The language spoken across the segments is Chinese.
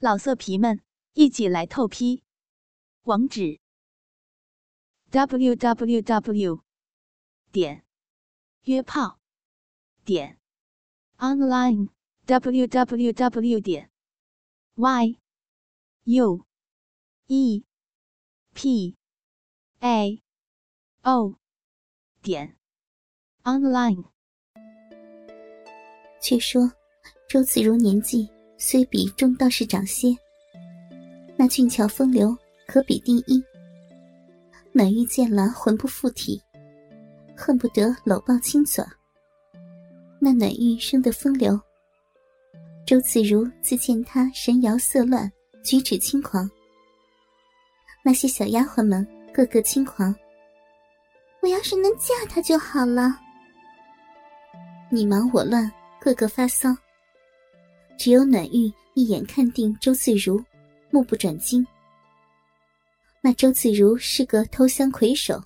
老色皮们，一起来透批！网址：w w w 点约炮点 online w w w 点 y u e p a o 点 online。据说周子如年纪。虽比钟道士长些，那俊俏风流可比第一。暖玉见了魂不附体，恨不得搂抱亲嘴。那暖玉生的风流，周子如自见他神摇色乱，举止轻狂。那些小丫鬟们个个轻狂。我要是能嫁他就好了。你忙我乱，个个发骚。只有暖玉一眼看定周自如，目不转睛。那周自如是个偷香魁首，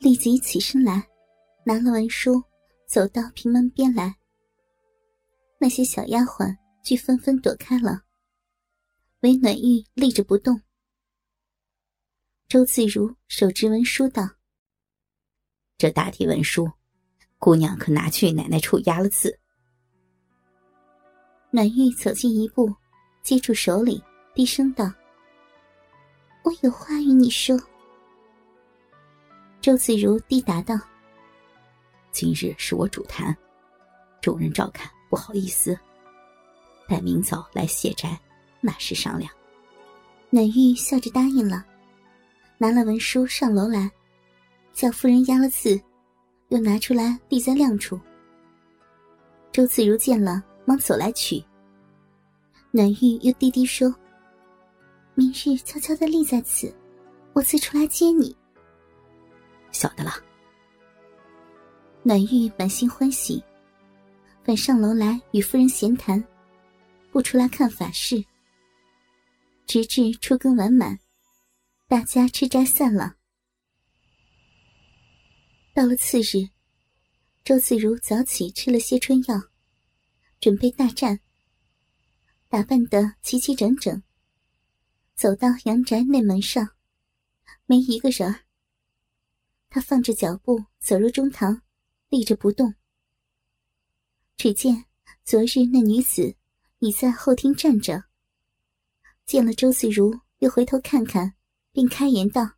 立即起身来，拿了文书，走到平门边来。那些小丫鬟俱纷纷躲开了，唯暖玉立着不动。周自如手执文书道：“这大体文书，姑娘可拿去奶奶处压了字。”暖玉走近一步，接住手里，低声道：“我有话与你说。”周子如低答道：“今日是我主坛，众人照看，不好意思。待明早来谢斋，那时商量。”暖玉笑着答应了，拿了文书上楼来，叫夫人压了字，又拿出来立在亮处。周子如见了。忙走来取。暖玉又低低说：“明日悄悄的立在此，我自出来接你。”晓得了。暖玉满心欢喜，反上楼来与夫人闲谈，不出来看法事。直至初更完满，大家吃斋散了。到了次日，周自如早起吃了些春药。准备大战，打扮得齐齐整整。走到阳宅内门上，没一个人儿。他放着脚步走入中堂，立着不动。只见昨日那女子已在后厅站着，见了周子如，又回头看看，并开言道：“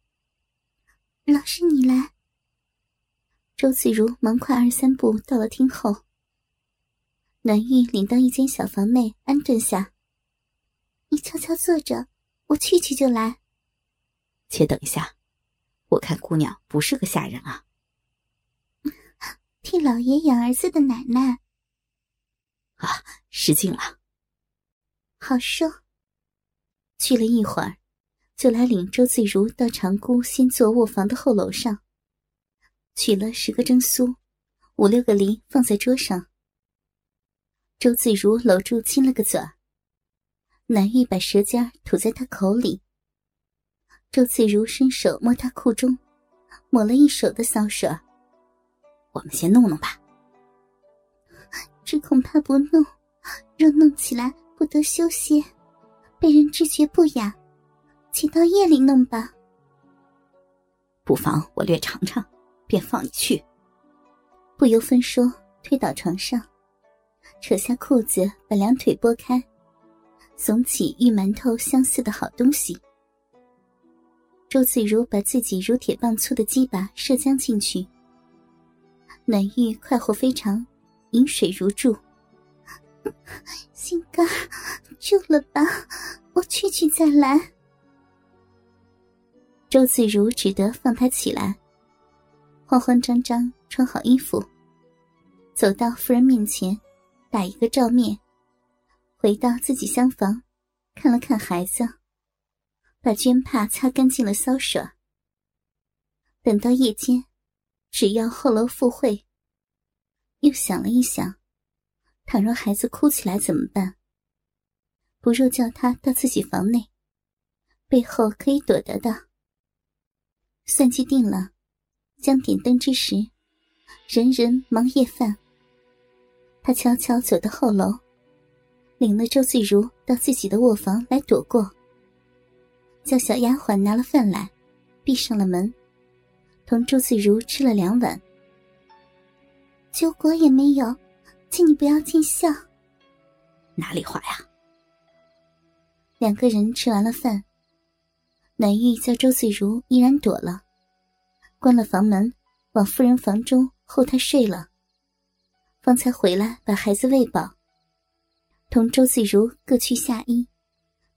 老师，你来。”周子如忙快二三步到了厅后。暖玉领到一间小房内安顿下。你悄悄坐着，我去去就来。且等一下，我看姑娘不是个下人啊。替老爷养儿子的奶奶。啊，失敬了。好说。去了一会儿，就来领周自如到长姑新坐卧房的后楼上，取了十个蒸酥，五六个梨放在桌上。周子如搂住亲了个嘴儿，南玉把舌尖吐在他口里。周子如伸手摸他裤中，抹了一手的骚水我们先弄弄吧。只恐怕不弄，若弄起来不得休息，被人知觉不雅，请到夜里弄吧。不妨我略尝尝，便放你去。不由分说，推倒床上。扯下裤子，把两腿拨开，耸起与馒头相似的好东西。周子如把自己如铁棒粗的鸡巴射将进去，暖玉快活非常，饮水如注。心肝，救了吧，我去去再来。周子如只得放他起来，慌慌张张穿好衣服，走到夫人面前。打一个照面，回到自己厢房，看了看孩子，把绢帕擦干净了骚水。等到夜间，只要后楼赴会。又想了一想，倘若孩子哭起来怎么办？不若叫他到自己房内，背后可以躲得到。算计定了，将点灯之时，人人忙夜饭。他悄悄走到后楼，领了周翠如到自己的卧房来躲过，叫小丫鬟拿了饭来，闭上了门，同周翠如吃了两碗。酒果也没有，请你不要见笑。哪里话呀？两个人吃完了饭，暖玉叫周翠如依然躲了，关了房门，往夫人房中后榻睡了。方才回来把孩子喂饱。同周翠如各去下衣，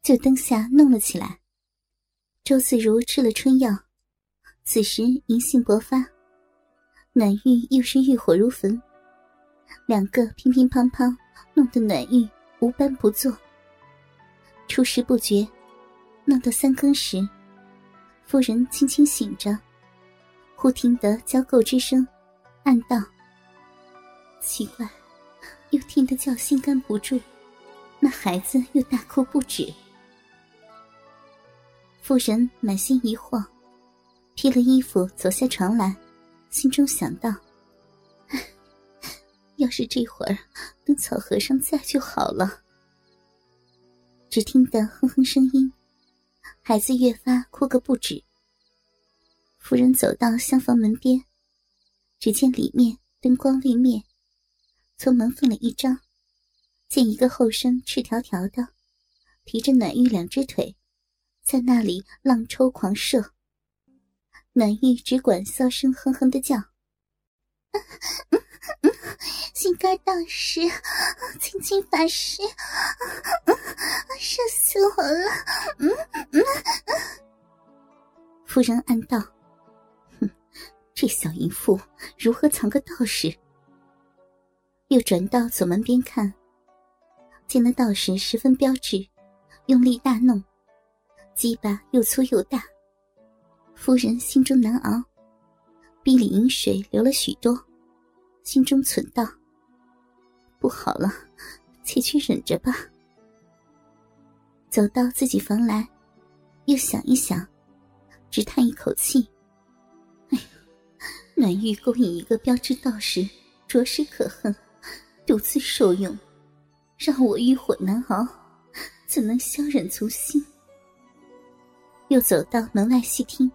就灯下弄了起来。周翠如吃了春药，此时淫性勃发，暖玉又是欲火如焚，两个乒乒乓乓，弄得暖玉无般不作。初时不觉，弄到三更时，夫人轻轻醒着，忽听得交媾之声，暗道：奇怪，又听得叫心肝不住。那孩子又大哭不止，妇人满心疑惑，披了衣服走下床来，心中想到：要是这会儿等草和尚在就好了。只听得哼哼声音，孩子越发哭个不止。夫人走到厢房门边，只见里面灯光未灭，从门缝里一张。见一个后生赤条条的，提着暖玉两只腿，在那里浪抽狂射。暖玉只管骚声哼哼的叫：“心肝大师，青青法师，射死我了！”夫人暗道：“哼，这小淫妇如何藏个道士？”又转到左门边看。见那道士十分标致，用力大弄，鸡巴又粗又大。夫人心中难熬，鼻里饮水流了许多，心中忖道：“不好了，且去忍着吧。”走到自己房来，又想一想，只叹一口气：“哎呀，暖玉勾引一个标致道士，着实可恨，独自受用。”让我欲火难熬，怎能消忍足心？又走到门外细听，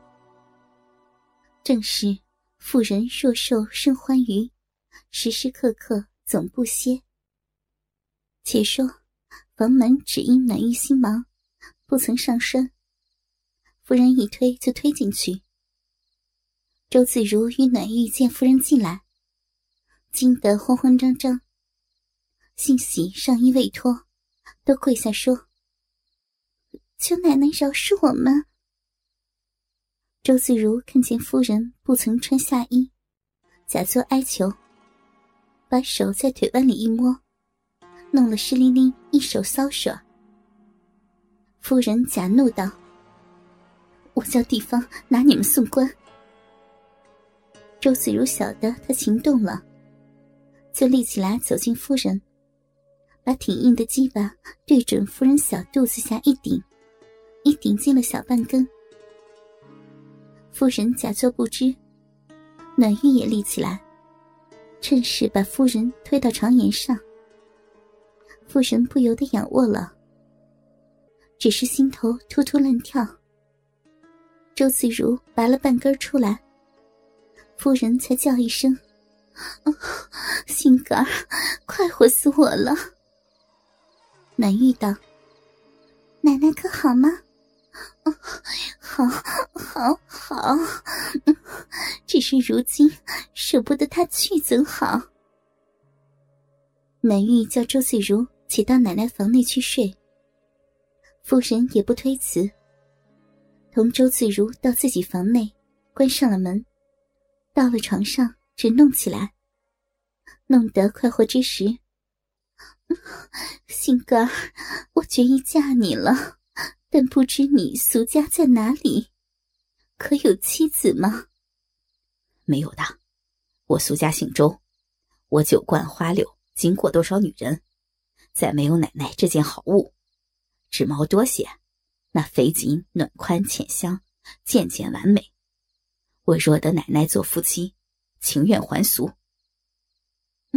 正是妇人若受甚欢愉，时时刻刻总不歇。且说房门只因暖玉心忙，不曾上栓，夫人一推就推进去。周子如与暖玉见夫人进来，惊得慌慌张张。幸喜上衣未脱，都跪下说：“求奶奶饶恕我们。”周自如看见夫人不曾穿下衣，假作哀求，把手在腿弯里一摸，弄了湿淋淋一手骚水。夫人假怒道：“我叫地方拿你们送官。”周子如晓得他情动了，就立起来走进夫人。把挺硬的鸡巴对准夫人小肚子下一顶，一顶进了小半根。夫人假作不知，暖玉也立起来，趁势把夫人推到床沿上。夫人不由得仰卧了，只是心头突突乱跳。周子如拔了半根出来，夫人才叫一声：“心肝，快活死我了！”暖玉道：“奶奶可好吗？好，好，好。只是如今舍不得他去，怎好？”暖玉叫周翠如且到奶奶房内去睡。夫人也不推辞，同周翠如到自己房内，关上了门，到了床上，只弄起来，弄得快活之时。心肝儿，我决意嫁你了，但不知你俗家在哪里，可有妻子吗？没有的，我俗家姓周，我酒灌花柳，经过多少女人，再没有奶奶这件好物，指毛多些，那肥颈暖宽浅香，件件完美。我若得奶奶做夫妻，情愿还俗。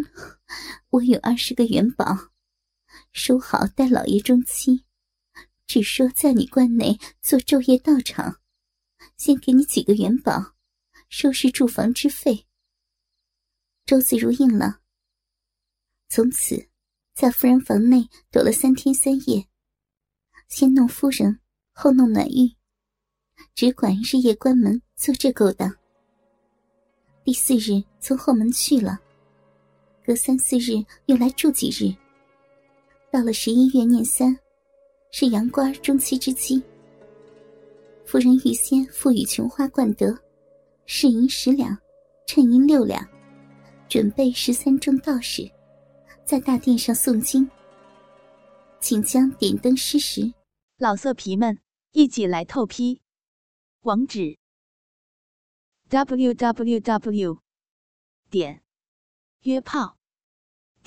我有二十个元宝，收好带老爷中期，只说在你关内做昼夜道场，先给你几个元宝，收拾住房之费。周子如应了。从此，在夫人房内躲了三天三夜，先弄夫人，后弄暖玉，只管日夜关门做这勾当。第四日从后门去了，隔三四日又来住几日。到了十一月廿三，是阳官中期之期。夫人预先赋予琼花冠德，饰银十两，衬银六两，准备十三众道士，在大殿上诵经，请将点灯施食。老色皮们，一起来透批！网址：w w w. 点约炮